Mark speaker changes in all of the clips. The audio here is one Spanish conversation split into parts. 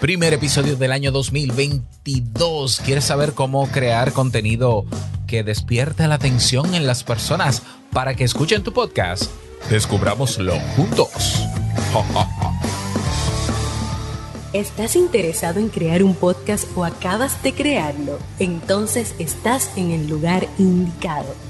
Speaker 1: Primer episodio del año 2022. ¿Quieres saber cómo crear contenido que despierte la atención en las personas para que escuchen tu podcast? Descubrámoslo juntos.
Speaker 2: ¿Estás interesado en crear un podcast o acabas de crearlo? Entonces estás en el lugar indicado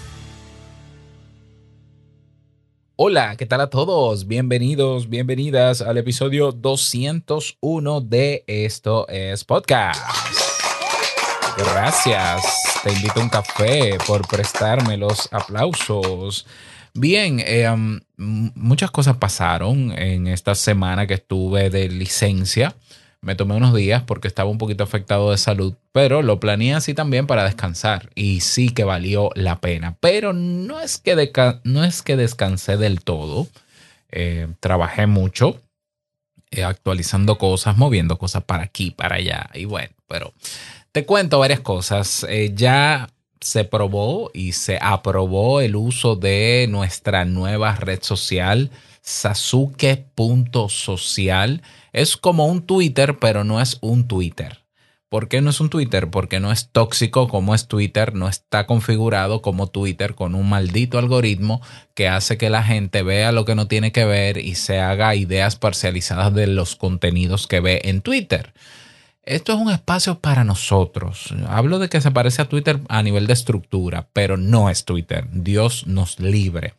Speaker 1: Hola, ¿qué tal a todos? Bienvenidos, bienvenidas al episodio 201 de Esto es Podcast. Gracias. Te invito a un café por prestarme los aplausos. Bien, eh, muchas cosas pasaron en esta semana que estuve de licencia. Me tomé unos días porque estaba un poquito afectado de salud, pero lo planeé así también para descansar y sí que valió la pena. Pero no es que, no es que descansé del todo. Eh, trabajé mucho eh, actualizando cosas, moviendo cosas para aquí, para allá. Y bueno, pero te cuento varias cosas. Eh, ya se probó y se aprobó el uso de nuestra nueva red social, sasuke.social es como un Twitter, pero no es un Twitter. ¿Por qué no es un Twitter? Porque no es tóxico como es Twitter, no está configurado como Twitter con un maldito algoritmo que hace que la gente vea lo que no tiene que ver y se haga ideas parcializadas de los contenidos que ve en Twitter. Esto es un espacio para nosotros. Hablo de que se parece a Twitter a nivel de estructura, pero no es Twitter. Dios nos libre.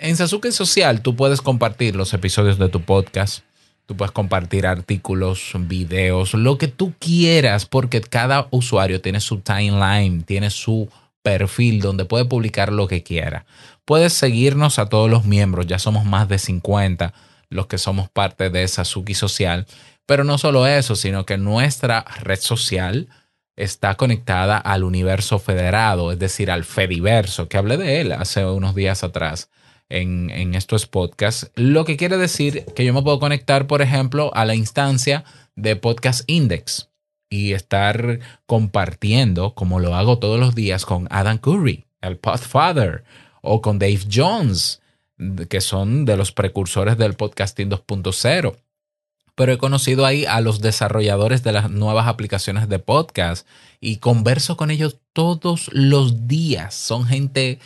Speaker 1: En Sasuke Social tú puedes compartir los episodios de tu podcast Tú puedes compartir artículos, videos, lo que tú quieras, porque cada usuario tiene su timeline, tiene su perfil donde puede publicar lo que quiera. Puedes seguirnos a todos los miembros, ya somos más de 50 los que somos parte de Sasuki Social. Pero no solo eso, sino que nuestra red social está conectada al universo federado, es decir, al Fediverso, que hablé de él hace unos días atrás en, estos podcasts, lo que quiere decir que yo me puedo conectar, por ejemplo, a la instancia de Podcast Index y estar compartiendo, como lo hago todos los días, con Adam Curry, el Podfather, o con Dave Jones, que son de los precursores del podcasting 2.0. Pero he conocido ahí a los desarrolladores de las nuevas aplicaciones de podcast y converso con ellos todos los días. Son gente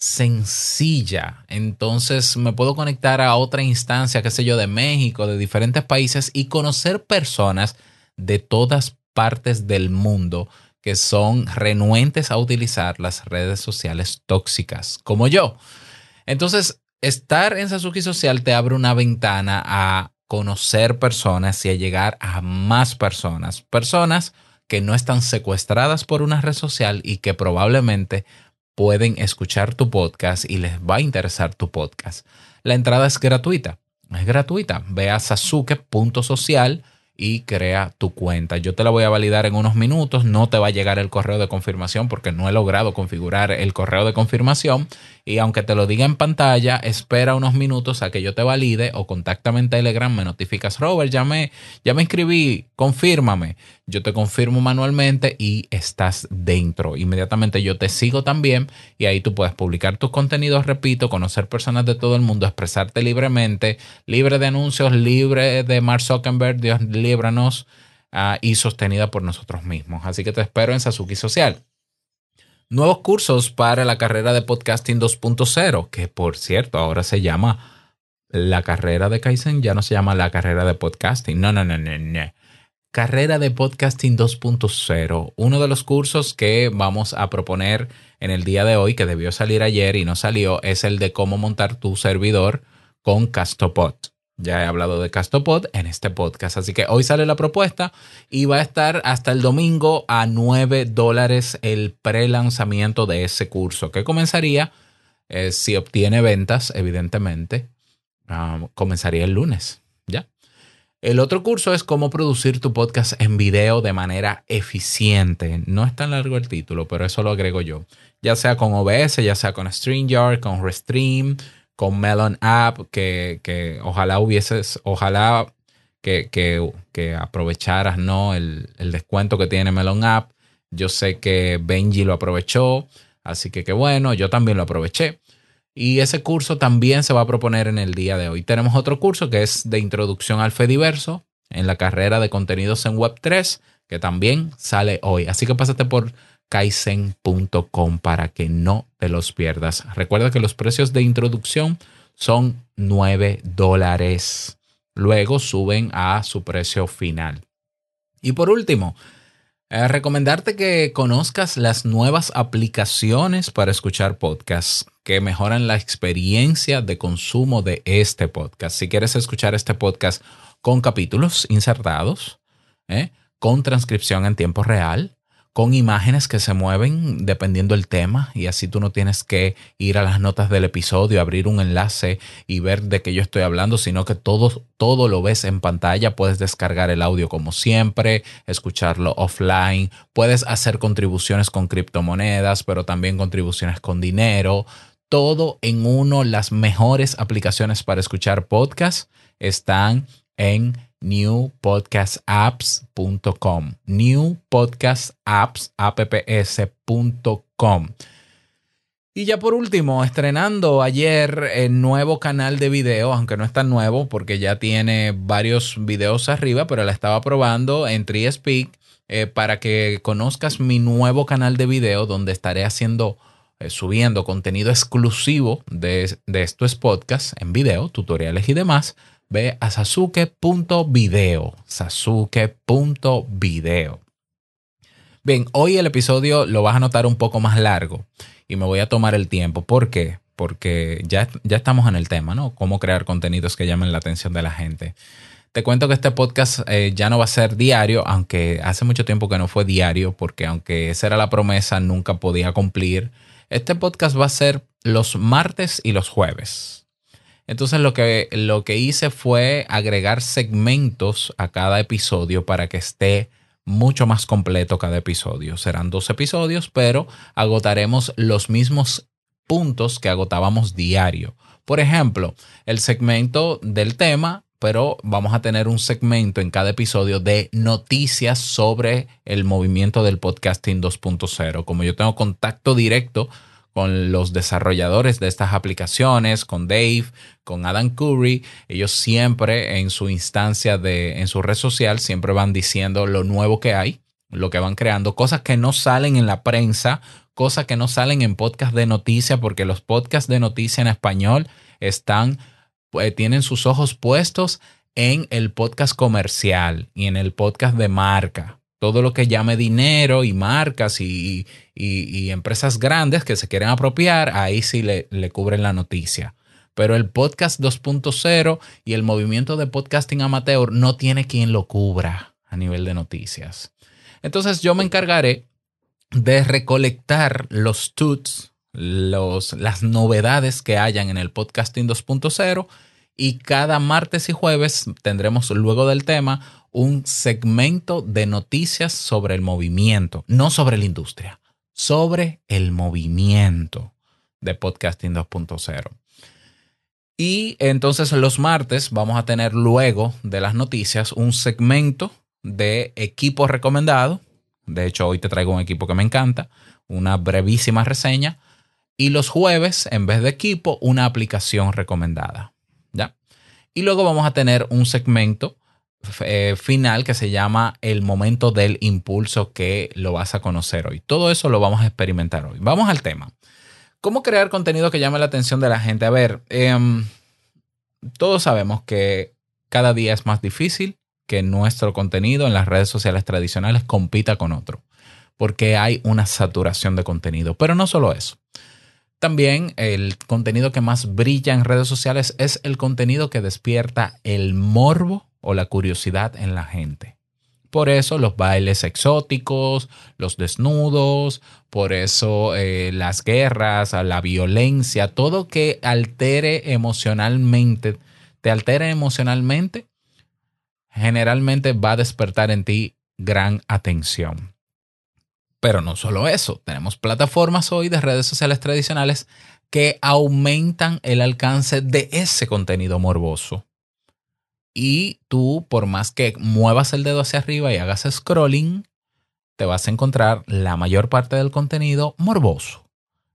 Speaker 1: sencilla. Entonces me puedo conectar a otra instancia, qué sé yo, de México, de diferentes países y conocer personas de todas partes del mundo que son renuentes a utilizar las redes sociales tóxicas, como yo. Entonces, estar en Sasuki Social te abre una ventana a conocer personas y a llegar a más personas. Personas que no están secuestradas por una red social y que probablemente pueden escuchar tu podcast y les va a interesar tu podcast. La entrada es gratuita. Es gratuita. Ve a sasuke.social y crea tu cuenta. Yo te la voy a validar en unos minutos. No te va a llegar el correo de confirmación porque no he logrado configurar el correo de confirmación. Y aunque te lo diga en pantalla, espera unos minutos a que yo te valide o contáctame en Telegram, me notificas, Robert, ya me, ya me inscribí, confírmame. Yo te confirmo manualmente y estás dentro. Inmediatamente yo te sigo también y ahí tú puedes publicar tus contenidos, repito, conocer personas de todo el mundo, expresarte libremente, libre de anuncios, libre de Mark Zuckerberg, Dios ah, y sostenida por nosotros mismos. Así que te espero en Sasuki Social. Nuevos cursos para la carrera de podcasting 2.0, que por cierto ahora se llama la carrera de Kaizen, ya no se llama la carrera de podcasting. No, no, no, no, no. Carrera de Podcasting 2.0, uno de los cursos que vamos a proponer en el día de hoy, que debió salir ayer y no salió, es el de cómo montar tu servidor con Castopod. Ya he hablado de Castopod en este podcast, así que hoy sale la propuesta y va a estar hasta el domingo a 9 dólares el pre-lanzamiento de ese curso, que comenzaría, eh, si obtiene ventas, evidentemente, ah, comenzaría el lunes, ¿ya? El otro curso es cómo producir tu podcast en video de manera eficiente. No es tan largo el título, pero eso lo agrego yo. Ya sea con OBS, ya sea con StreamYard, con Restream, con Melon App, que, ojalá hubieses, ojalá que, que, aprovecharas ¿no? El, el, descuento que tiene Melon App. Yo sé que Benji lo aprovechó, así que qué bueno, yo también lo aproveché. Y ese curso también se va a proponer en el día de hoy. Tenemos otro curso que es de introducción al Fediverso en la carrera de contenidos en Web3, que también sale hoy. Así que pásate por kaizen.com para que no te los pierdas. Recuerda que los precios de introducción son 9 dólares. Luego suben a su precio final. Y por último, eh, recomendarte que conozcas las nuevas aplicaciones para escuchar podcasts que mejoran la experiencia de consumo de este podcast. Si quieres escuchar este podcast con capítulos insertados, ¿eh? con transcripción en tiempo real, con imágenes que se mueven dependiendo del tema y así tú no tienes que ir a las notas del episodio, abrir un enlace y ver de qué yo estoy hablando, sino que todo, todo lo ves en pantalla, puedes descargar el audio como siempre, escucharlo offline, puedes hacer contribuciones con criptomonedas, pero también contribuciones con dinero, todo en uno, las mejores aplicaciones para escuchar podcasts están en newpodcastapps.com. newpodcastapps.com. Y ya por último, estrenando ayer el nuevo canal de video, aunque no es tan nuevo porque ya tiene varios videos arriba, pero la estaba probando en TreeSpeak eh, para que conozcas mi nuevo canal de video donde estaré haciendo, eh, subiendo contenido exclusivo de, de estos podcasts en video, tutoriales y demás ve a sasuke.video. Sasuke.video. Bien, hoy el episodio lo vas a notar un poco más largo y me voy a tomar el tiempo. ¿Por qué? Porque ya, ya estamos en el tema, ¿no? Cómo crear contenidos que llamen la atención de la gente. Te cuento que este podcast eh, ya no va a ser diario, aunque hace mucho tiempo que no fue diario, porque aunque esa era la promesa, nunca podía cumplir. Este podcast va a ser los martes y los jueves. Entonces lo que, lo que hice fue agregar segmentos a cada episodio para que esté mucho más completo cada episodio. Serán dos episodios, pero agotaremos los mismos puntos que agotábamos diario. Por ejemplo, el segmento del tema, pero vamos a tener un segmento en cada episodio de noticias sobre el movimiento del podcasting 2.0. Como yo tengo contacto directo con los desarrolladores de estas aplicaciones, con Dave, con Adam Curry. Ellos siempre en su instancia de, en su red social, siempre van diciendo lo nuevo que hay, lo que van creando, cosas que no salen en la prensa, cosas que no salen en podcast de noticias, porque los podcasts de noticia en español están, pues, tienen sus ojos puestos en el podcast comercial y en el podcast de marca todo lo que llame dinero y marcas y, empresas grandes que se quieren apropiar, ahí sí le, le cubren la noticia. Pero el podcast 2.0 y el movimiento de podcasting amateur no tiene quien lo cubra a nivel de noticias. Entonces yo me encargaré de recolectar los tuts, los, las novedades que hayan en el podcasting 2.0 y cada martes y jueves tendremos luego del tema un segmento de noticias sobre el movimiento, no sobre la industria, sobre el movimiento de Podcasting 2.0. Y entonces los martes vamos a tener luego de las noticias un segmento de equipo recomendado. De hecho, hoy te traigo un equipo que me encanta, una brevísima reseña. Y los jueves, en vez de equipo, una aplicación recomendada. Y luego vamos a tener un segmento eh, final que se llama el momento del impulso que lo vas a conocer hoy. Todo eso lo vamos a experimentar hoy. Vamos al tema. ¿Cómo crear contenido que llame la atención de la gente? A ver, em, todos sabemos que cada día es más difícil que nuestro contenido en las redes sociales tradicionales compita con otro, porque hay una saturación de contenido. Pero no solo eso. También el contenido que más brilla en redes sociales es el contenido que despierta el morbo o la curiosidad en la gente. Por eso los bailes exóticos, los desnudos, por eso eh, las guerras, la violencia, todo que altere emocionalmente, te altere emocionalmente, generalmente va a despertar en ti gran atención. Pero no solo eso, tenemos plataformas hoy de redes sociales tradicionales que aumentan el alcance de ese contenido morboso. Y tú, por más que muevas el dedo hacia arriba y hagas scrolling, te vas a encontrar la mayor parte del contenido morboso.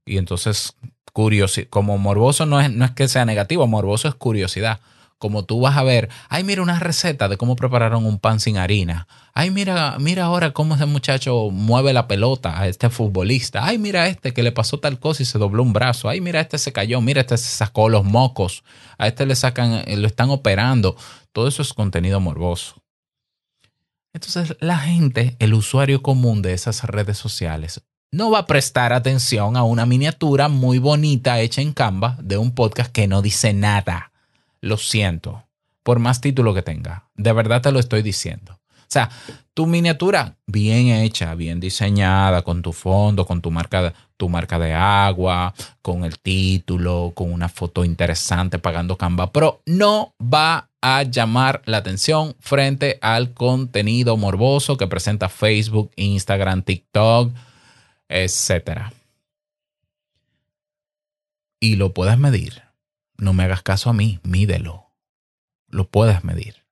Speaker 1: Y entonces, curiosidad, como morboso no es, no es que sea negativo, morboso es curiosidad como tú vas a ver, ay, mira una receta de cómo prepararon un pan sin harina. Ay, mira, mira ahora cómo ese muchacho mueve la pelota a este futbolista. Ay, mira este que le pasó tal cosa y se dobló un brazo. Ay, mira este se cayó, mira este se sacó los mocos. A este le sacan, eh, lo están operando. Todo eso es contenido morboso. Entonces, la gente, el usuario común de esas redes sociales, no va a prestar atención a una miniatura muy bonita hecha en Canva de un podcast que no dice nada lo siento, por más título que tenga. De verdad te lo estoy diciendo. O sea, tu miniatura bien hecha, bien diseñada, con tu fondo, con tu marca, tu marca de agua, con el título, con una foto interesante pagando Canva Pro, no va a llamar la atención frente al contenido morboso que presenta Facebook, Instagram, TikTok, etc. Y lo puedes medir no me hagas caso a mí, mídelo. Lo puedes medir.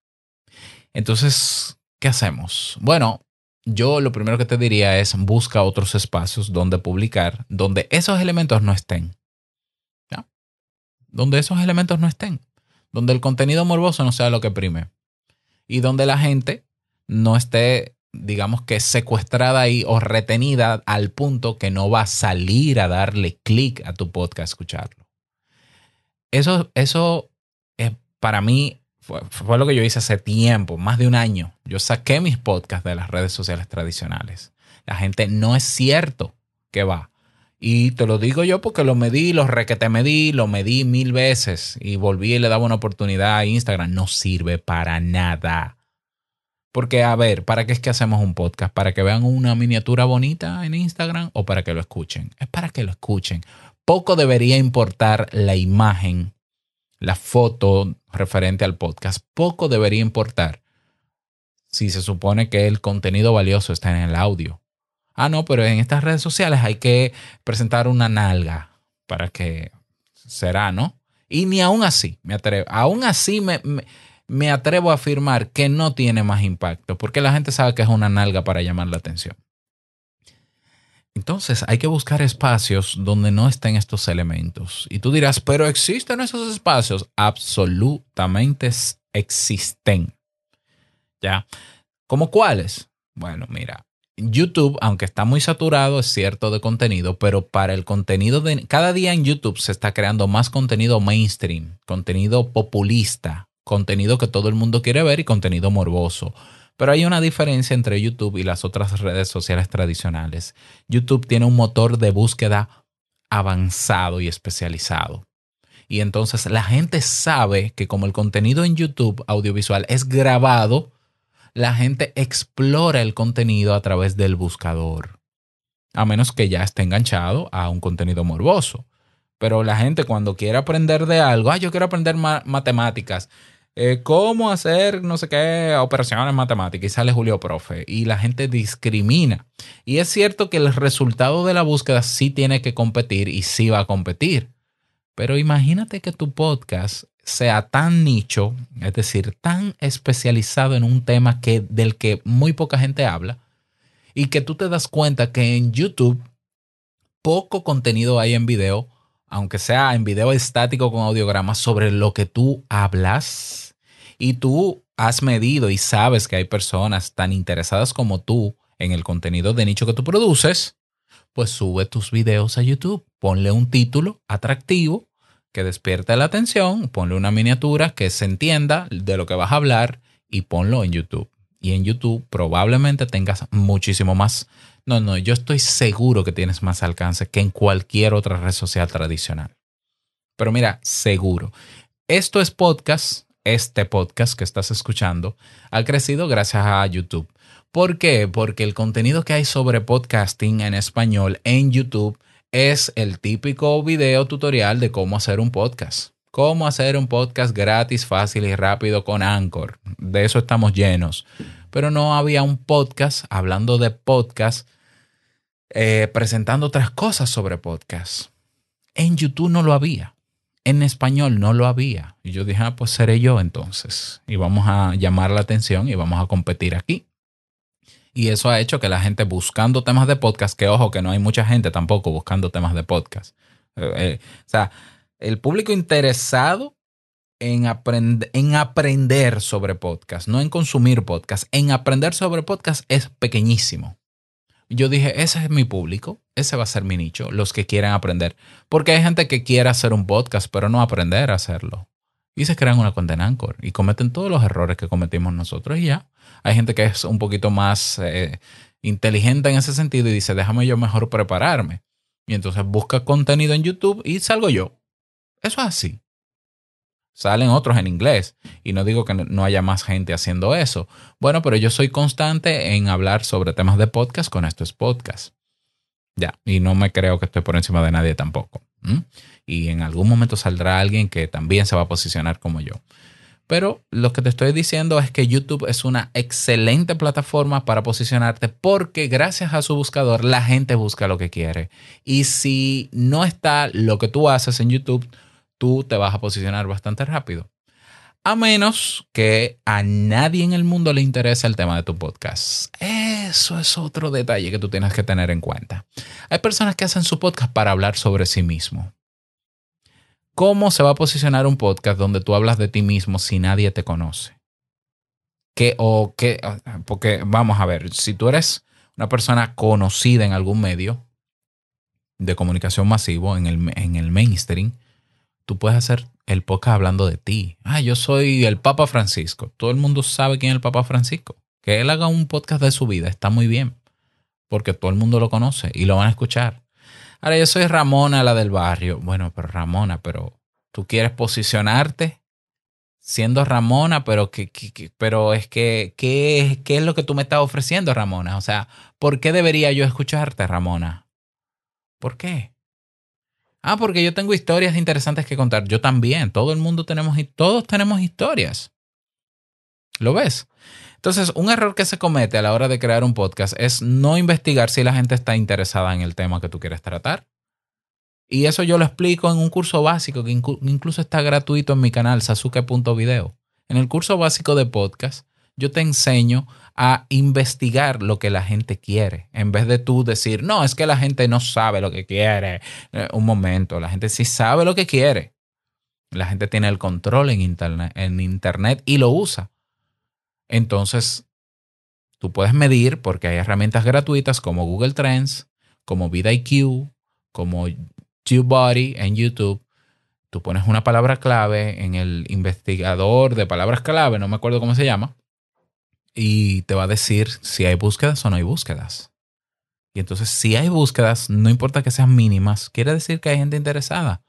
Speaker 1: Entonces, ¿qué hacemos? Bueno, yo lo primero que te diría es busca otros espacios donde publicar, donde esos elementos no estén. Donde esos elementos no estén. Donde el contenido morboso no sea lo que prime. Y donde la gente no esté, digamos que secuestrada ahí o retenida al punto que no va a salir a darle clic a tu podcast a escucharlo eso, eso es, para mí fue, lo que yo hice hace tiempo, más de un año. Yo saqué mis podcasts de las redes sociales tradicionales. La gente no es cierto que va. Y te lo digo yo porque lo medí, lo requete medí, lo medí mil veces y volví y le daba una oportunidad a Instagram. No sirve para nada. Porque, a ver, ¿para qué es que hacemos un podcast? ¿Para que vean una miniatura bonita en Instagram o para que lo escuchen? Es para que lo escuchen poco debería importar la imagen, la foto referente al podcast. Poco debería importar si se supone que el contenido valioso está en el audio. Ah, no, pero en estas redes sociales hay que presentar una nalga para que será, ¿no? Y ni aún así, me atrevo, aún así me, me, me atrevo a afirmar que no tiene más impacto, porque la gente sabe que es una nalga para llamar la atención. Entonces hay que buscar espacios donde no estén estos elementos. Y tú dirás, pero ¿existen esos espacios? Absolutamente existen. ¿Ya? ¿Cómo cuáles? Bueno, mira, YouTube, aunque está muy saturado, es cierto de contenido, pero para el contenido de... Cada día en YouTube se está creando más contenido mainstream, contenido populista, contenido que todo el mundo quiere ver y contenido morboso. Pero hay una diferencia entre YouTube y las otras redes sociales tradicionales. YouTube tiene un motor de búsqueda avanzado y especializado. Y entonces la gente sabe que como el contenido en YouTube audiovisual es grabado, la gente explora el contenido a través del buscador. A menos que ya esté enganchado a un contenido morboso. Pero la gente cuando quiere aprender de algo, ah, yo quiero aprender matemáticas, eh, cómo hacer no sé qué operaciones matemáticas y sale Julio Profe y la gente discrimina. Y es cierto que el resultado de la búsqueda sí tiene que competir y sí va a competir. Pero imagínate que tu podcast sea tan nicho, es decir, tan especializado en un tema que, del que muy poca gente habla y que tú te das cuenta que en YouTube poco contenido hay en video aunque sea en video estático con audiogramas, sobre lo que tú hablas. Y tú has medido y sabes que hay personas tan interesadas como tú en el contenido de nicho que tú produces, pues sube tus videos a YouTube, ponle un título atractivo que despierte la atención, ponle una miniatura que se entienda de lo que vas a hablar y ponlo en YouTube. Y en YouTube probablemente tengas muchísimo más no, no, yo estoy seguro que tienes más alcance que en cualquier otra red social tradicional. Pero mira, seguro. Esto es podcast, este podcast que estás escuchando, ha crecido gracias a YouTube. ¿Por qué? Porque el contenido que hay sobre podcasting en español en YouTube es el típico video tutorial de cómo hacer un podcast. Cómo hacer un podcast gratis, fácil y rápido con Anchor. De eso estamos llenos. Pero no había un podcast hablando de podcast, eh, presentando otras cosas sobre podcast. En YouTube no lo había. En español no lo había. Y yo dije, ah, pues seré yo entonces. Y vamos a llamar la atención y vamos a competir aquí. Y eso ha hecho que la gente buscando temas de podcast, que ojo, que no hay mucha gente tampoco buscando temas de podcast. Eh, eh, o sea, el público interesado en, en aprender sobre podcast, no en consumir podcast, en aprender sobre podcast es pequeñísimo. Yo dije, ese es mi público, ese va a ser mi nicho, los que quieran aprender. Porque hay gente que quiere hacer un podcast, pero no aprender a hacerlo. Y se crean una cuenta en Anchor y cometen todos los errores que cometimos nosotros y ya. Hay gente que es un poquito más eh, inteligente en ese sentido y dice, déjame yo mejor prepararme. Y entonces busca contenido en YouTube y salgo yo. Eso es así. Salen otros en inglés. Y no digo que no haya más gente haciendo eso. Bueno, pero yo soy constante en hablar sobre temas de podcast con estos podcasts. Ya, y no me creo que estoy por encima de nadie tampoco. Y en algún momento saldrá alguien que también se va a posicionar como yo. Pero lo que te estoy diciendo es que YouTube es una excelente plataforma para posicionarte porque gracias a su buscador la gente busca lo que quiere. Y si no está lo que tú haces en YouTube, tú te vas a posicionar bastante rápido. A menos que a nadie en el mundo le interese el tema de tu podcast. Eso es otro detalle que tú tienes que tener en cuenta. Hay personas que hacen su podcast para hablar sobre sí mismo. ¿Cómo se va a posicionar un podcast donde tú hablas de ti mismo si nadie te conoce? ¿Qué o qué? Porque vamos a ver, si tú eres una persona conocida en algún medio de comunicación masivo, en el, en el mainstream, tú puedes hacer el podcast hablando de ti. Ah, yo soy el Papa Francisco. Todo el mundo sabe quién es el Papa Francisco. Que él haga un podcast de su vida está muy bien, porque todo el mundo lo conoce y lo van a escuchar. Ahora, yo soy Ramona, la del barrio. Bueno, pero Ramona, pero tú quieres posicionarte siendo Ramona, pero, que, pero es que, ¿qué, ¿qué es lo que tú me estás ofreciendo, Ramona? O sea, ¿por qué debería yo escucharte, Ramona? ¿Por qué? Ah, porque yo tengo historias interesantes que contar. Yo también. Todo el mundo tenemos, todos tenemos historias. ¿Lo ves? Entonces, un error que se comete a la hora de crear un podcast es no investigar si la gente está interesada en el tema que tú quieres tratar. Y eso yo lo explico en un curso básico que incluso está gratuito en mi canal, sasuke.video. En el curso básico de podcast, yo te enseño a investigar lo que la gente quiere, en vez de tú decir, no, es que la gente no sabe lo que quiere. Eh, un momento, la gente sí sabe lo que quiere. La gente tiene el control en internet, en internet y lo usa. Entonces, tú puedes medir porque hay herramientas gratuitas como Google Trends, como VidIQ, como TubeBuddy en YouTube. Tú pones una palabra clave en el investigador de palabras clave, no me acuerdo cómo se llama, y te va a decir si hay búsquedas o no hay búsquedas. Y entonces, si hay búsquedas, no importa que sean mínimas, quiere decir que hay gente interesada.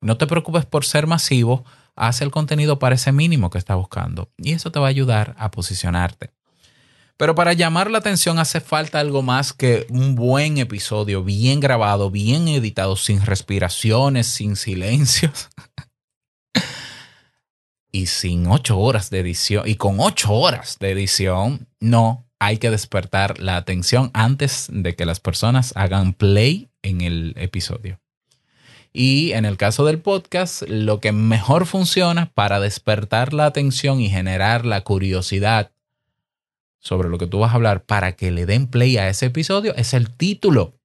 Speaker 1: No te preocupes por ser masivo, haz el contenido para ese mínimo que estás buscando. Y eso te va a ayudar a posicionarte. Pero para llamar la atención hace falta algo más que un buen episodio, bien grabado, bien editado, sin respiraciones, sin silencios. y sin ocho horas de edición, y con ocho horas de edición, no, hay que despertar la atención antes de que las personas hagan play en el episodio. Y en el caso del podcast, lo que mejor funciona para despertar la atención y generar la curiosidad sobre lo que tú vas a hablar para que le den play a ese episodio es el título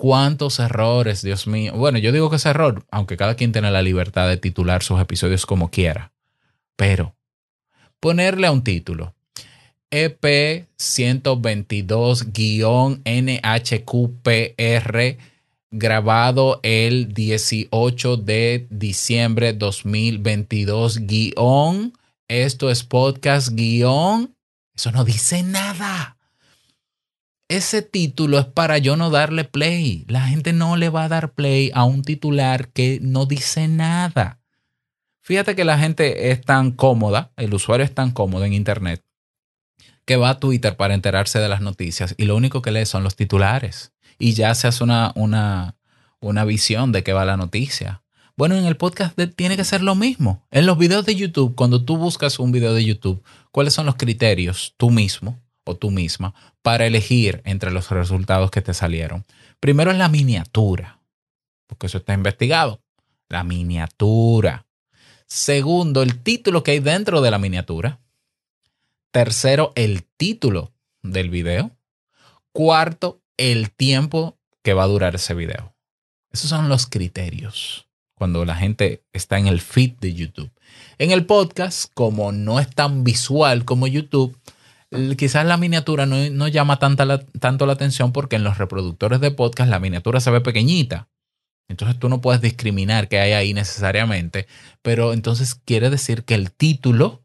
Speaker 1: cuántos errores, Dios mío. Bueno, yo digo que es error, aunque cada quien tiene la libertad de titular sus episodios como quiera. Pero ponerle a un título. EP 122-NHQPR grabado el 18 de diciembre 2022 guion. Esto es podcast guion. Eso no dice nada ese título es para yo no darle play. La gente no le va a dar play a un titular que no dice nada. Fíjate que la gente es tan cómoda, el usuario es tan cómodo en Internet, que va a Twitter para enterarse de las noticias y lo único que lee son los titulares. Y ya se hace una, una, una visión de qué va la noticia. Bueno, en el podcast tiene que ser lo mismo. En los videos de YouTube, cuando tú buscas un video de YouTube, ¿cuáles son los criterios tú mismo o tú misma para elegir entre los resultados que te salieron? Primero es la miniatura, porque eso está investigado. La miniatura. Segundo, el título que hay dentro de la miniatura. Tercero, el título del video. Cuarto, el tiempo que va a durar ese video. Esos son los criterios cuando la gente está en el feed de YouTube. En el podcast, como no es tan visual como YouTube, quizás la miniatura no, llama tanta tanto la atención porque en los reproductores de podcast la miniatura se ve pequeñita. Entonces tú no puedes discriminar qué hay ahí necesariamente, pero entonces quiere decir que el título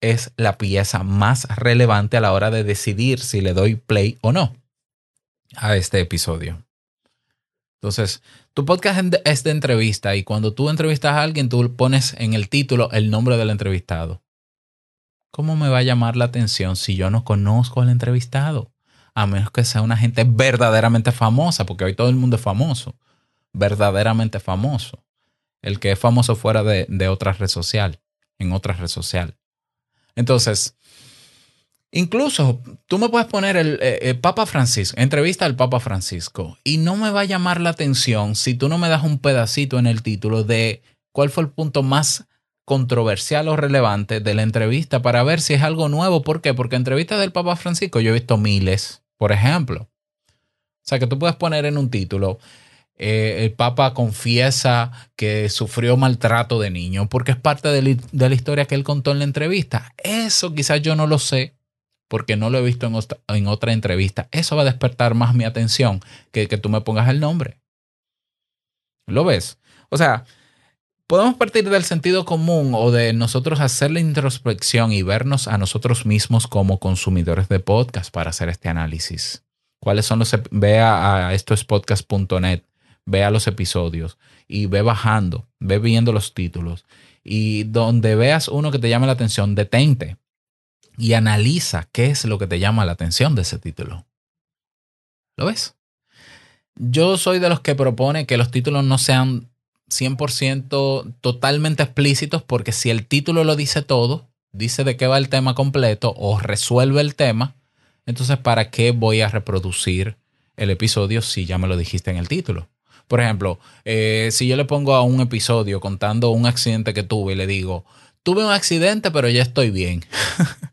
Speaker 1: es la pieza más relevante a la hora de decidir si le doy play o no a este episodio. Entonces, tu podcast es de entrevista y cuando tú entrevistas a alguien, tú pones en el título el nombre del entrevistado. ¿Cómo me va a llamar la atención si yo no conozco al entrevistado? A menos que sea una gente verdaderamente famosa, porque hoy todo el mundo es famoso, verdaderamente famoso. El que es famoso fuera de, otra red social, en otra red social. Entonces, Incluso tú me puedes poner el, eh, Papa Francisco, entrevista al Papa Francisco, y no me va a llamar la atención si tú no me das un pedacito en el título de cuál fue el punto más controversial o relevante de la entrevista para ver si es algo nuevo. ¿Por qué? Porque entrevistas del Papa Francisco yo he visto miles, por ejemplo. O sea, que tú puedes poner en un título, eh, el Papa confiesa que sufrió maltrato de niño porque es parte de la historia que él contó en la entrevista. Eso quizás yo no lo sé porque no lo he visto en otra, entrevista. Eso va a despertar más mi atención que que tú me pongas el nombre. ¿Lo ves? O sea, podemos partir del sentido común o de nosotros hacer la introspección y vernos a nosotros mismos como consumidores de podcast para hacer este análisis. ¿Cuáles son los... Ve a, a esto es podcast.net, ve a los episodios y ve bajando, ve viendo los títulos. Y donde veas uno que te llame la atención, detente y analiza qué es lo que te llama la atención de ese título. ¿Lo ves? Yo soy de los que propone que los títulos no sean 100% totalmente explícitos porque si el título lo dice todo, dice de qué va el tema completo o resuelve el tema, entonces ¿para qué voy a reproducir el episodio si ya me lo dijiste en el título? Por ejemplo, eh, si yo le pongo a un episodio contando un accidente que tuve y le digo, tuve un accidente pero ya estoy bien.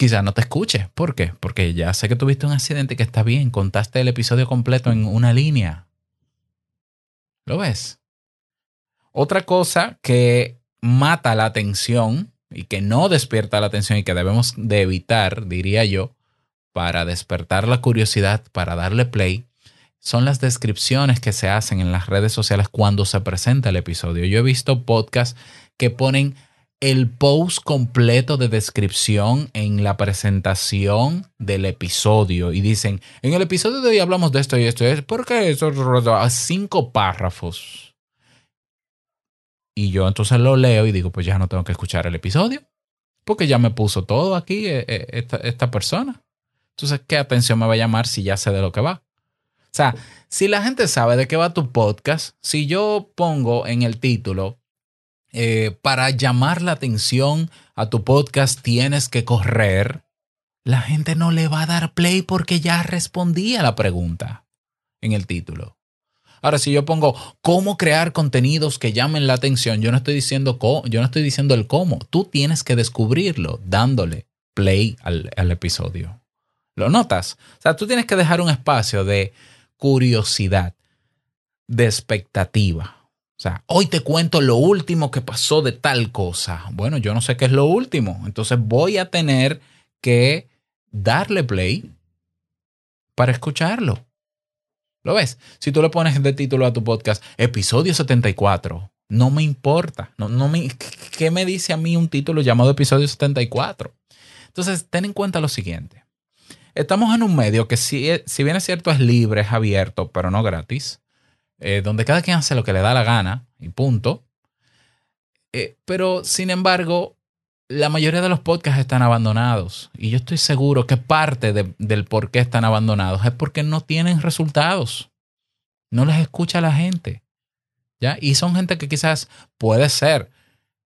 Speaker 1: quizás no te escuche. ¿Por qué? Porque ya sé que tuviste un accidente que está bien, contaste el episodio completo en una línea. ¿Lo ves? Otra cosa que mata la atención y que no despierta la atención y que debemos de evitar, diría yo, para despertar la curiosidad, para darle play, son las descripciones que se hacen en las redes sociales cuando se presenta el episodio. Yo he visto podcasts que ponen el post completo de descripción en la presentación del episodio y dicen, en el episodio de hoy hablamos de esto y esto, es porque eso a cinco párrafos. Y yo entonces lo leo y digo, pues ya no tengo que escuchar el episodio, porque ya me puso todo aquí eh, eh, esta, esta persona. Entonces, ¿qué atención me va a llamar si ya sé de lo que va? O sea, si la gente sabe de qué va tu podcast, si yo pongo en el título eh, para llamar la atención a tu podcast tienes que correr, la gente no le va a dar play porque ya respondí a la pregunta en el título. Ahora, si yo pongo cómo crear contenidos que llamen la atención, yo no estoy diciendo cómo, yo no estoy diciendo el cómo. Tú tienes que descubrirlo dándole play al, al episodio. ¿Lo notas? O sea, tú tienes que dejar un espacio de curiosidad, de expectativa. O sea, hoy te cuento lo último que pasó de tal cosa. Bueno, yo no sé qué es lo último. Entonces voy a tener que darle play para escucharlo. ¿Lo ves? Si tú le pones de título a tu podcast, episodio 74, no me importa. No, no me, ¿Qué me dice a mí un título llamado episodio 74? Entonces, ten en cuenta lo siguiente. Estamos en un medio que si, si bien es cierto es libre, es abierto, pero no gratis. Eh, donde cada quien hace lo que le da la gana y punto. Eh, pero, sin embargo, la mayoría de los podcasts están abandonados. Y yo estoy seguro que parte del por qué están abandonados es porque no tienen resultados. No les escucha la gente. ¿Ya? Y son gente que quizás puede ser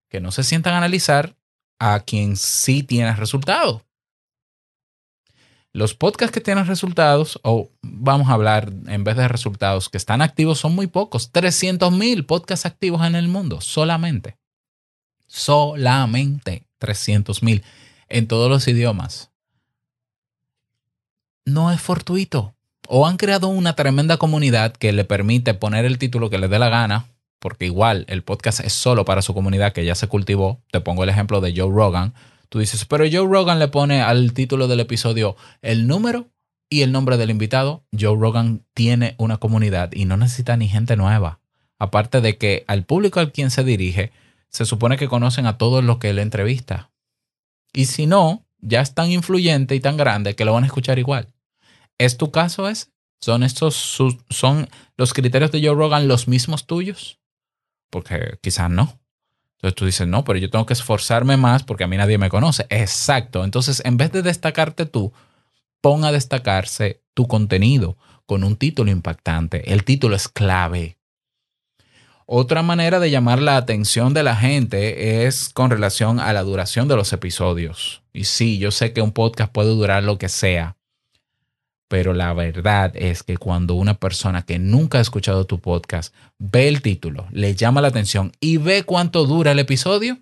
Speaker 1: que no se sientan a analizar a quien sí tiene resultados. Los podcasts que tienen resultados, o vamos a hablar en vez de resultados, que están activos son muy pocos. 300 mil podcasts activos en el mundo, solamente. Solamente 300 mil en todos los idiomas. No es fortuito. O han creado una tremenda comunidad que le permite poner el título que les dé la gana, porque igual el podcast es solo para su comunidad que ya se cultivó. Te pongo el ejemplo de Joe Rogan Tú dices, pero Joe Rogan le pone al título del episodio el número y el nombre del invitado. Joe Rogan tiene una comunidad y no necesita ni gente nueva. Aparte de que al público al quien se dirige, se supone que conocen a todos los que él entrevista. Y si no, ya es tan influyente y tan grande que lo van a escuchar igual. ¿Es tu caso ese? ¿Son estos son los criterios de Joe Rogan los mismos tuyos? Porque quizás no. Entonces tú dices, no, pero yo tengo que esforzarme más porque a mí nadie me conoce. Exacto. Entonces, en vez de destacarte tú, pon a destacarse tu contenido con un título impactante. El título es clave. Otra manera de llamar la atención de la gente es con relación a la duración de los episodios. Y sí, yo sé que un podcast puede durar lo que sea, pero la verdad es que cuando una persona que nunca ha escuchado tu podcast ve el título, le llama la atención y ve cuánto dura el episodio,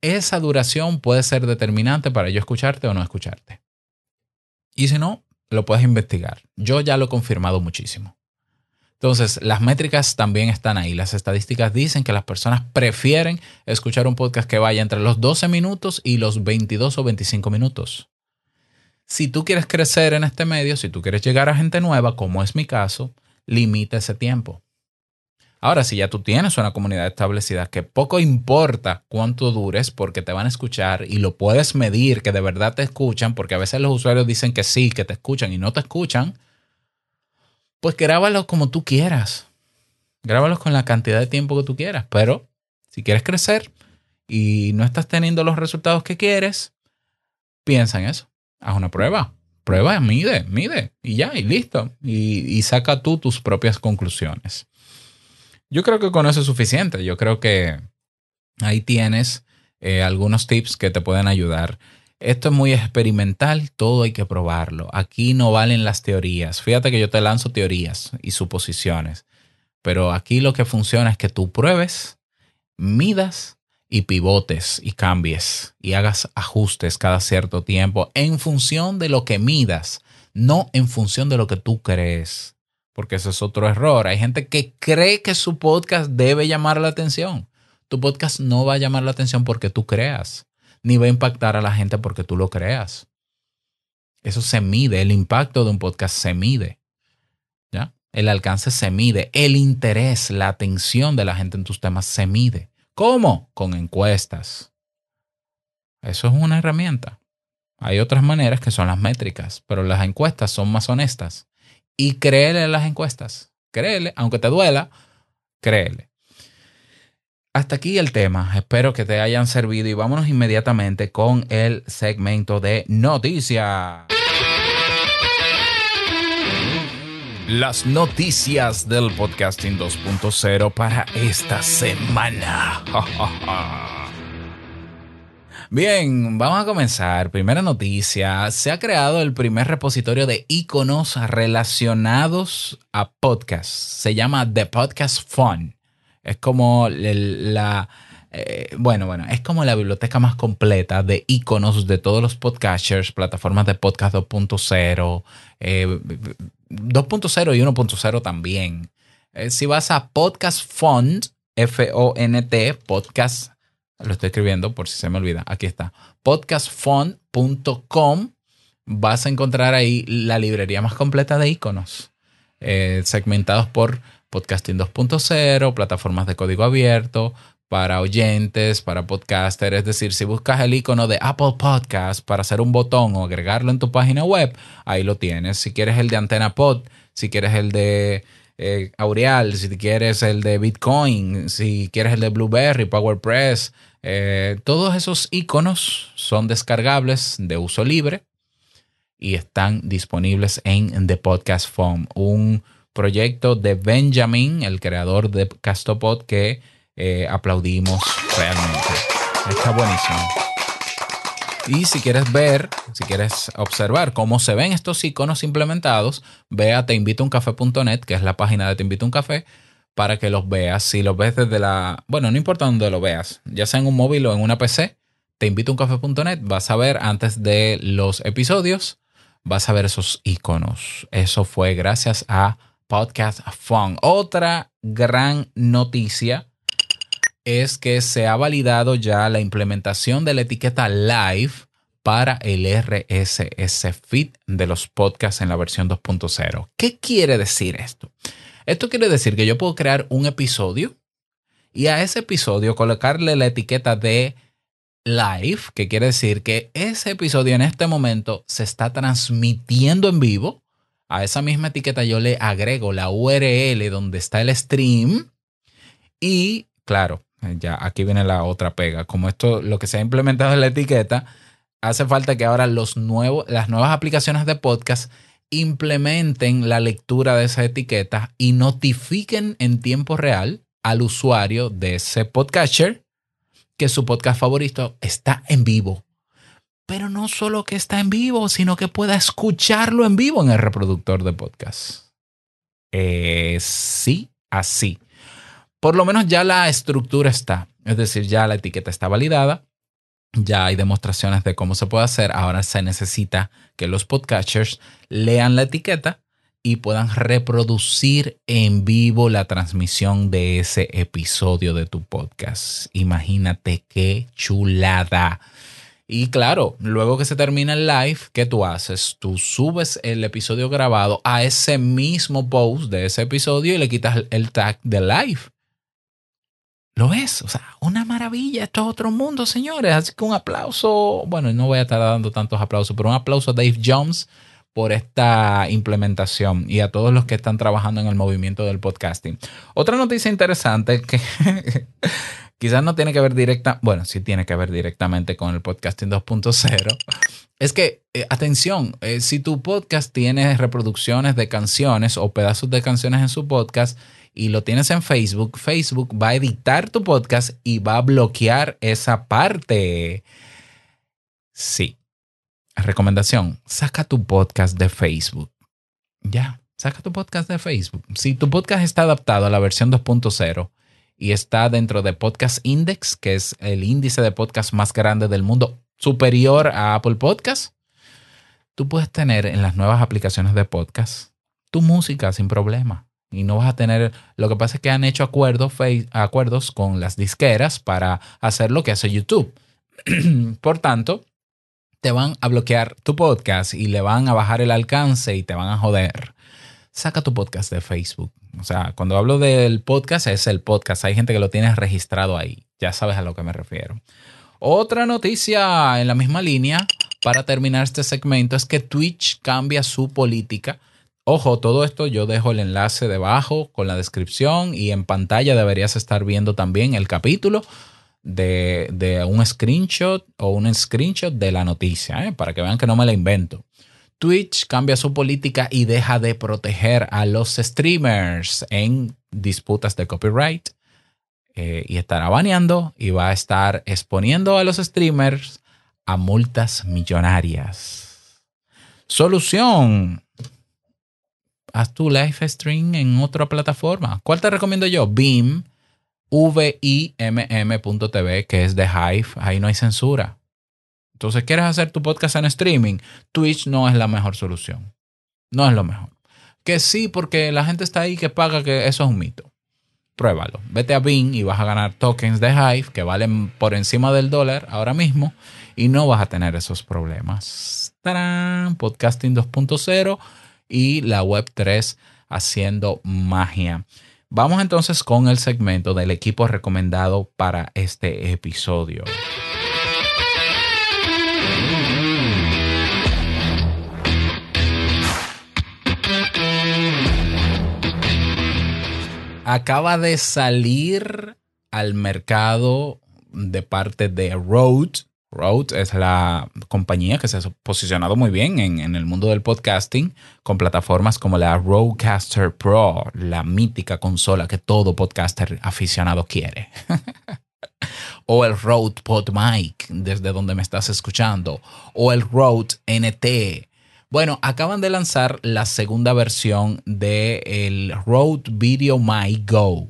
Speaker 1: esa duración puede ser determinante para yo escucharte o no escucharte. Y si no, lo puedes investigar. Yo ya lo he confirmado muchísimo. Entonces, las métricas también están ahí. Las estadísticas dicen que las personas prefieren escuchar un podcast que vaya entre los 12 minutos y los 22 o 25 minutos si tú quieres crecer en este medio, si tú quieres llegar a gente nueva, como es mi caso, limita ese tiempo. Ahora, si ya tú tienes una comunidad establecida, que poco importa cuánto dures porque te van a escuchar y lo puedes medir, que de verdad te escuchan, porque a veces los usuarios dicen que sí, que te escuchan y no te escuchan, pues grábalos como tú quieras. Grábalos con la cantidad de tiempo que tú quieras. Pero si quieres crecer y no estás teniendo los resultados que quieres, piensa en eso haz una prueba. Prueba, mide, mide y ya, y listo. Y, saca tú tus propias conclusiones. Yo creo que con eso es suficiente. Yo creo que ahí tienes eh, algunos tips que te pueden ayudar. Esto es muy experimental, todo hay que probarlo. Aquí no valen las teorías. Fíjate que yo te lanzo teorías y suposiciones, pero aquí lo que funciona es que tú pruebes, midas y pivotes y cambies y hagas ajustes cada cierto tiempo en función de lo que midas, no en función de lo que tú crees. Porque ese es otro error. Hay gente que cree que su podcast debe llamar la atención. Tu podcast no va a llamar la atención porque tú creas, ni va a impactar a la gente porque tú lo creas. Eso se mide, el impacto de un podcast se mide. ¿Ya? El alcance se mide, el interés, la atención de la gente en tus temas se mide. ¿Cómo? Con encuestas. Eso es una herramienta. Hay otras maneras que son las métricas, pero las encuestas son más honestas. Y créele las encuestas. Créele, aunque te duela, créele. Hasta aquí el tema. Espero que te hayan servido y vámonos inmediatamente con el segmento de noticias. Las noticias del podcasting 2.0 para esta semana. Bien, vamos a comenzar. Primera noticia. Se ha creado el primer repositorio de iconos relacionados a podcasts. Se llama The Podcast Fun. Es como la... Eh, bueno, bueno, es como la biblioteca más completa de iconos de todos los podcasters, plataformas de podcast 2.0, 2.0 y 1.0 también. Eh, si vas a Podcast Fund, F-O-N-T, podcast, lo estoy escribiendo por si se me olvida, aquí está, podcastfund.com, vas a encontrar ahí la librería más completa de iconos, eh, segmentados por podcasting 2.0, plataformas de código abierto, para oyentes, para podcasters. Es decir, si buscas el icono de Apple Podcast para hacer un botón o agregarlo en tu página web, ahí lo tienes. Si quieres el de Antena Pod, si quieres el de eh, Aureal, si quieres el de Bitcoin, si quieres el de Blueberry, PowerPress, eh, todos esos iconos son descargables de uso libre y están disponibles en The Podcast Phone, un proyecto de Benjamin, el creador de Castopod, que eh, aplaudimos realmente. Está buenísimo. Y si quieres ver, si quieres observar cómo se ven estos iconos implementados, ve a teinvitouncafé.net, que es la página de Te Invito un Café, para que los veas. Si los ves desde la... Bueno, no importa dónde lo veas, ya sea en un móvil o en una PC, teinvitouncafé.net, vas a ver antes de los episodios, vas a ver esos iconos. Eso fue gracias a Podcast Fun. Otra gran noticia es que se ha validado ya la implementación de la etiqueta live para el RSS feed de los podcasts en la versión 2.0. ¿Qué quiere decir esto? Esto quiere decir que yo puedo crear un episodio y a ese episodio colocarle la etiqueta de live, que quiere decir que ese episodio en este momento se está transmitiendo en vivo. A esa misma etiqueta yo le agrego la URL donde está el stream y claro, ya aquí viene la otra pega. Como esto, lo que se ha implementado en la etiqueta, hace falta que ahora los nuevos, las nuevas aplicaciones de podcast implementen la lectura de esa etiqueta y notifiquen en tiempo real al usuario de ese podcaster que su podcast favorito está en vivo. Pero no solo que está en vivo, sino que pueda escucharlo en vivo en el reproductor de podcast. Eh, sí, así por lo menos ya la estructura está. Es decir, ya la etiqueta está validada, ya hay demostraciones de cómo se puede hacer. Ahora se necesita que los podcasters lean la etiqueta y puedan reproducir en vivo la transmisión de ese episodio de tu podcast. Imagínate qué chulada. Y claro, luego que se termina el live, ¿qué tú haces? Tú subes el episodio grabado a ese mismo post de ese episodio y le quitas el tag de live. Lo es, o sea, una maravilla, esto es otro mundo, señores. Así que un aplauso, bueno, no voy a estar dando tantos aplausos, pero un aplauso a Dave Jones por esta implementación y a todos los que están trabajando en el movimiento del podcasting. Otra noticia interesante que quizás no tiene que ver directa, bueno, sí tiene que ver directamente con el podcasting 2.0, es que, eh, atención, eh, si tu podcast tiene reproducciones de canciones o pedazos de canciones en su podcast, y lo tienes en Facebook, Facebook va a editar tu podcast y va a bloquear esa parte. Sí. Recomendación, saca tu podcast de Facebook. Ya, saca tu podcast de Facebook. Si tu podcast está adaptado a la versión 2.0 y está dentro de Podcast Index, que es el índice de podcast más grande del mundo, superior a Apple Podcast, tú puedes tener en las nuevas aplicaciones de podcast tu música sin problema y no vas a tener. Lo que pasa es que han hecho acuerdos, acuerdos con las disqueras para hacer lo que hace YouTube. Por tanto, te van a bloquear tu podcast y le van a bajar el alcance y te van a joder. Saca tu podcast de Facebook. O sea, cuando hablo del podcast, es el podcast. Hay gente que lo tiene registrado ahí. Ya sabes a lo que me refiero. Otra noticia en la misma línea para terminar este segmento es que Twitch cambia su política Ojo, todo esto yo dejo el enlace debajo con la descripción y en pantalla deberías estar viendo también el capítulo de, un screenshot o un screenshot de la noticia, ¿eh? para que vean que no me la invento. Twitch cambia su política y deja de proteger a los streamers en disputas de copyright eh, y estará baneando y va a estar exponiendo a los streamers a multas millonarias. Solución haz tu live stream en otra plataforma. ¿Cuál te recomiendo yo? Beam, V-I-M-M.tv, que es de Hive. Ahí no hay censura. Entonces, ¿quieres hacer tu podcast en streaming? Twitch no es la mejor solución. No es lo mejor. Que sí, porque la gente está ahí que paga, que eso es un mito. Pruébalo. Vete a Beam y vas a ganar tokens de Hive que valen por encima del dólar ahora mismo y no vas a tener esos problemas. ¡Tarán! Podcasting 2.0 y la web 3 haciendo magia. Vamos entonces con el segmento del equipo recomendado para este episodio. Acaba de salir al mercado de parte de Rode Rode es la compañía que se ha posicionado muy bien en, el mundo del podcasting con plataformas como la Rodecaster Pro, la mítica consola que todo podcaster aficionado quiere. o el Rode PodMic, desde donde me estás escuchando, o el Rode NT. Bueno, acaban de lanzar la segunda versión del el Rode Video Mic Go.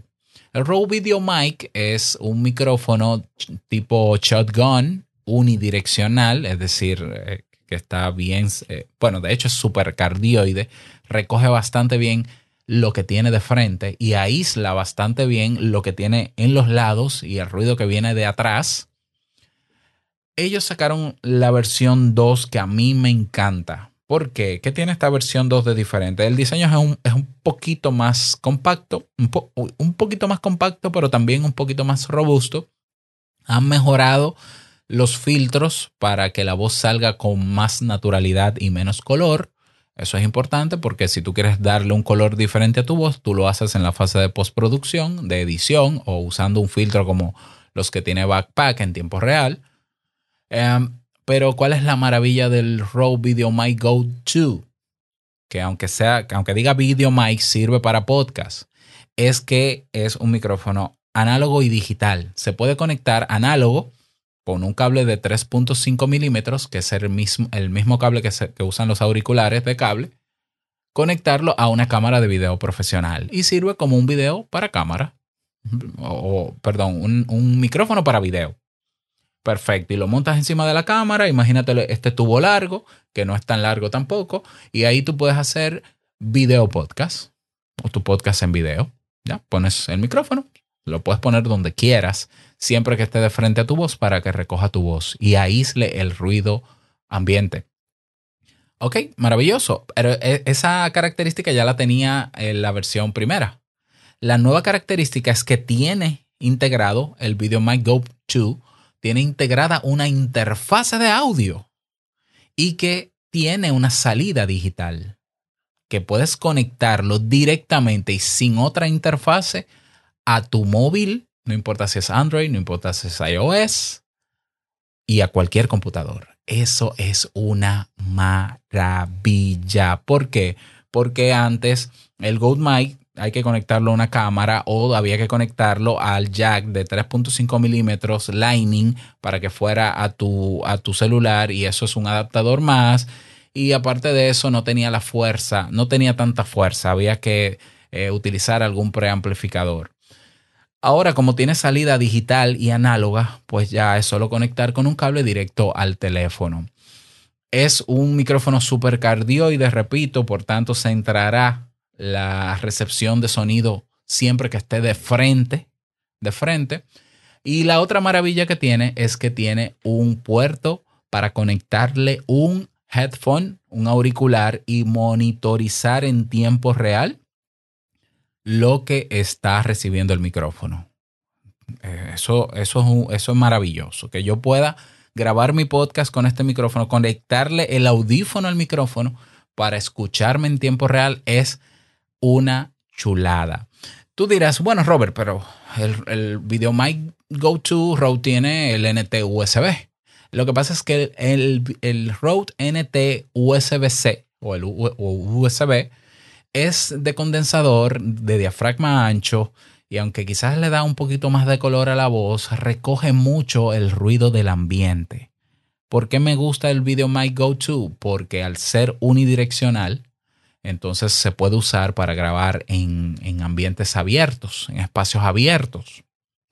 Speaker 1: El Rode Video Mic es un micrófono tipo shotgun unidireccional, es decir, eh, que está bien, eh, bueno, de hecho es super cardioide, recoge bastante bien lo que tiene de frente y aísla bastante bien lo que tiene en los lados y el ruido que viene de atrás. Ellos sacaron la versión 2 que a mí me encanta. ¿Por qué? ¿Qué tiene esta versión 2 de diferente? El diseño es un, es un poquito más compacto, un, un poquito más compacto, pero también un poquito más robusto. Han mejorado los filtros para que la voz salga con más naturalidad y menos color. Eso es importante porque si tú quieres darle un color diferente a tu voz, tú lo haces en la fase de postproducción, de edición o usando un filtro como los que tiene Backpack en tiempo real. Em, pero ¿cuál es la maravilla del Rode Video Mic Go 2? Que aunque sea, aunque diga Video Mic sirve para podcast, es que es un micrófono análogo y digital. Se puede conectar análogo con un cable de 3.5 milímetros, que es el mismo, cable que, que usan los auriculares de cable, conectarlo a una cámara de video profesional y sirve como un video para cámara, o, perdón, un, micrófono para video. Perfecto, y lo montas encima de la cámara, imagínate este tubo largo, que no es tan largo tampoco, y ahí tú puedes hacer video podcast o tu podcast en video. Ya, pones el micrófono, lo puedes poner donde quieras, siempre que esté de frente a tu voz para que recoja tu voz y aísle el ruido ambiente. Ok, maravilloso. Pero e, esa característica ya la tenía en la versión primera. La nueva característica es que tiene integrado el Video Mic Go 2, tiene integrada una interfase de audio y que tiene una salida digital que puedes conectarlo directamente y sin otra interfase a tu móvil, no importa si es Android, no importa si es iOS, y a cualquier computador. Eso es una maravilla. ¿Por qué? Porque antes el Mic hay que conectarlo a una cámara o había que conectarlo al jack de 3.5 milímetros Lightning para que fuera a tu, a tu celular y eso es un adaptador más. Y aparte de eso no tenía la fuerza, no tenía tanta fuerza, había que eh, utilizar algún preamplificador. Ahora, como tiene salida digital y análoga, pues ya es solo conectar con un cable directo al teléfono. Es un micrófono supercardioide, repito, por tanto centrará la recepción de sonido siempre que esté de frente, de frente. Y la otra maravilla que tiene es que tiene un puerto para conectarle un headphone, un auricular y monitorizar en tiempo real lo que está recibiendo el micrófono. Eh, eso, eso, es, eso es maravilloso, que yo pueda grabar mi podcast con este micrófono, conectarle el audífono al micrófono para escucharme en tiempo real es una chulada. Tú dirás, bueno, Robert, pero el, el Video Mic Go To Rode tiene el NT USB. Lo que pasa es que el, el Rode NT USB-C o el USB es de condensador, de diafragma ancho, y aunque quizás le da un poquito más de color a la voz, recoge mucho el ruido del ambiente. ¿Por qué me gusta el Video Mic Go To? Porque al ser unidireccional, entonces se puede usar para grabar en, en ambientes abiertos, en espacios abiertos.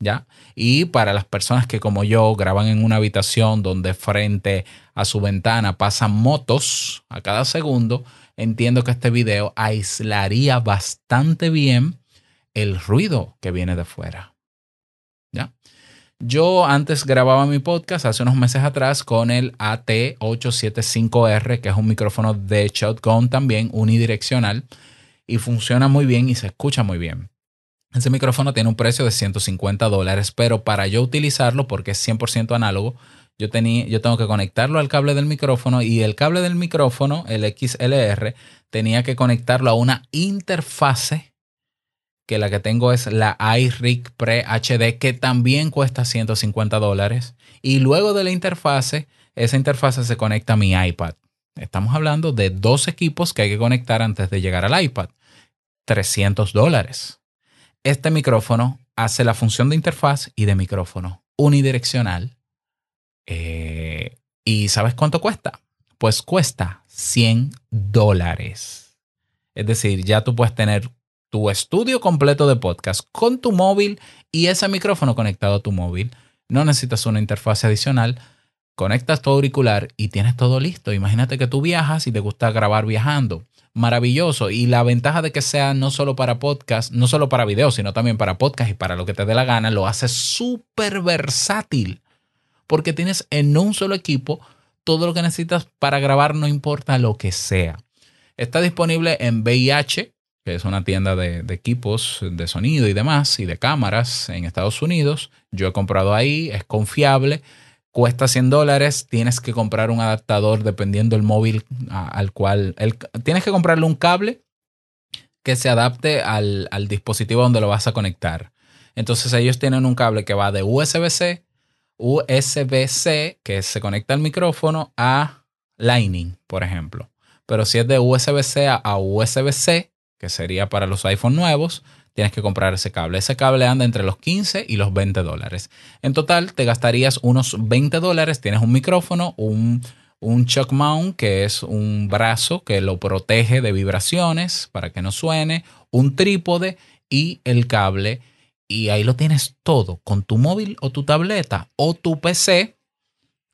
Speaker 1: ¿Ya? Y para las personas que como yo graban en una habitación donde frente a su ventana pasan motos a cada segundo, entiendo que este video aislaría bastante bien el ruido que viene de fuera. Yo antes grababa mi podcast hace unos meses atrás con el AT875R, que es un micrófono de shotgun también, unidireccional, y funciona muy bien y se escucha muy bien. Ese micrófono tiene un precio de 150 dólares, pero para yo utilizarlo, porque es 100% análogo, yo, tenía, yo tengo que conectarlo al cable del micrófono y el cable del micrófono, el XLR, tenía que conectarlo a una interfase que la que tengo es la iRig Pre HD, que también cuesta 150 dólares. Y luego de la interfase, esa interfase se conecta a mi iPad. Estamos hablando de dos equipos que hay que conectar antes de llegar al iPad. 300 dólares. Este micrófono hace la función de interfaz y de micrófono unidireccional. Eh, ¿Y sabes cuánto cuesta? Pues cuesta 100 dólares. Es decir, ya tú puedes tener tu estudio completo de podcast con tu móvil y ese micrófono conectado a tu móvil. No necesitas una interfaz adicional. Conectas tu auricular y tienes todo listo. Imagínate que tú viajas y te gusta grabar viajando. Maravilloso. Y la ventaja de que sea no solo para podcast, no solo para video, sino también para podcast y para lo que te dé la gana, lo hace súper versátil. Porque tienes en un solo equipo todo lo que necesitas para grabar, no importa lo que sea. Está disponible en VIH, que es una tienda de, equipos de sonido y demás, y de cámaras en Estados Unidos. Yo he comprado ahí, es confiable, cuesta 100 dólares, tienes que comprar un adaptador dependiendo del móvil al cual, tienes que comprarle un cable que se adapte al, al dispositivo donde lo vas a conectar. Entonces ellos tienen un cable que va de USB-C, USB-C, que se conecta al micrófono, a Lightning, por ejemplo. Pero si es de USB-C a USB-C, que sería para los iPhone nuevos, tienes que comprar ese cable. Ese cable anda entre los 15 y los 20 dólares. En total, te gastarías unos 20 dólares. Tienes un micrófono, un, un shock mount, que es un brazo que lo protege de vibraciones para que no suene, un trípode y el cable. Y ahí lo tienes todo. Con tu móvil o tu tableta o tu PC,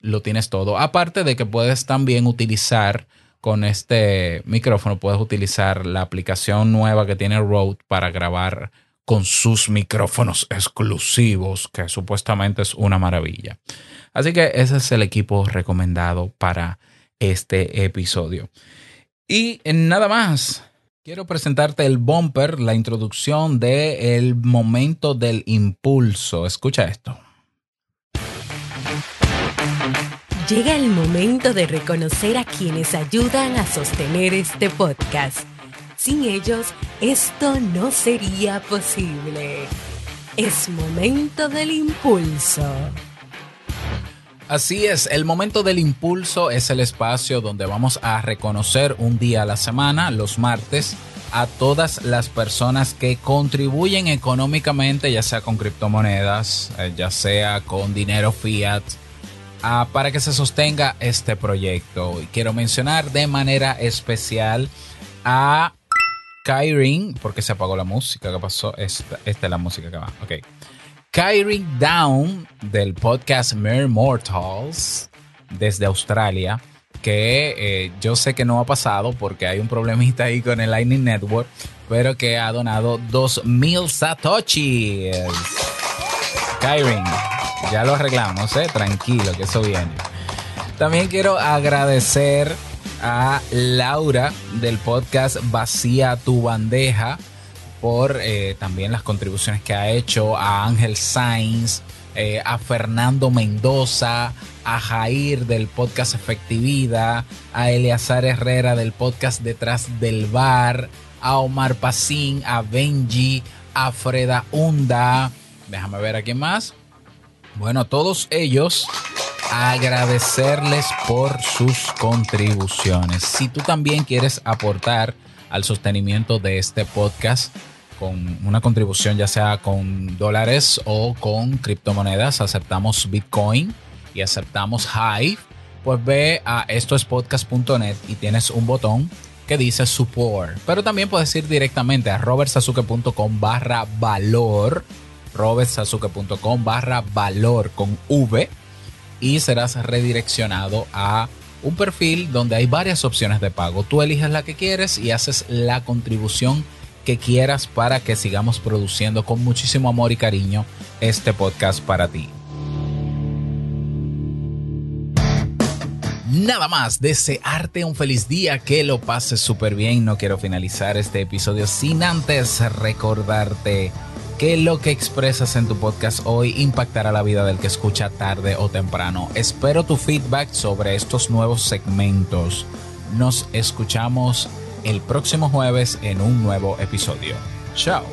Speaker 1: lo tienes todo. Aparte de que puedes también utilizar con este micrófono puedes utilizar la aplicación nueva que tiene Rode para grabar con sus micrófonos exclusivos, que supuestamente es una maravilla. Así que ese es el equipo recomendado para este episodio. Y nada más, quiero presentarte el bumper, la introducción de el momento del impulso. Escucha esto.
Speaker 2: Llega el momento de reconocer a quienes ayudan a sostener este podcast. Sin ellos, esto no sería posible. Es momento del impulso.
Speaker 1: Así es, el momento del impulso es el espacio donde vamos a reconocer un día a la semana, los martes, a todas las personas que contribuyen económicamente, ya sea con criptomonedas, eh, ya sea con dinero fiat, para que se sostenga este proyecto. Y quiero mencionar de manera especial a Kyrin, porque se apagó la música. ¿Qué pasó? Esta, es la música que va. Ok. Kyrin Down del podcast Mere Mortals desde Australia. Que eh, yo sé que no ha pasado porque hay un problemita ahí con el Lightning Network, pero que ha donado 2000 satoshis. Kyrin, ya lo arreglamos, ¿eh? Tranquilo, que eso viene. También quiero agradecer a Laura del podcast Vacía tu bandeja por eh, también las contribuciones que ha hecho, a Ángel Sainz, eh, a Fernando Mendoza, a Jair del podcast Efectividad, a Eleazar Herrera del podcast Detrás del Bar, a Omar Pacín, a Benji, a Freda Hunda, déjame ver a quién más, bueno, todos ellos agradecerles por sus contribuciones. Si tú también quieres aportar al sostenimiento de este podcast con una contribución ya sea con dólares o con criptomonedas, aceptamos Bitcoin y aceptamos Hive, pues ve a estoespodcast.net y tienes un botón que dice support. Pero también puedes ir directamente a robertsazuke.com barra valor robertsazuke.com barra valor con V y serás redireccionado a un perfil donde hay varias opciones de pago. Tú eliges la que quieres y haces la contribución que quieras para que sigamos produciendo con muchísimo amor y cariño este podcast para ti. Nada más, desearte un feliz día, que lo pases súper bien. No quiero finalizar este episodio sin antes recordarte que lo que expresas en tu podcast hoy impactará la vida del que escucha tarde o temprano. Espero tu feedback sobre estos nuevos segmentos. Nos escuchamos el próximo jueves en un nuevo episodio. Chao.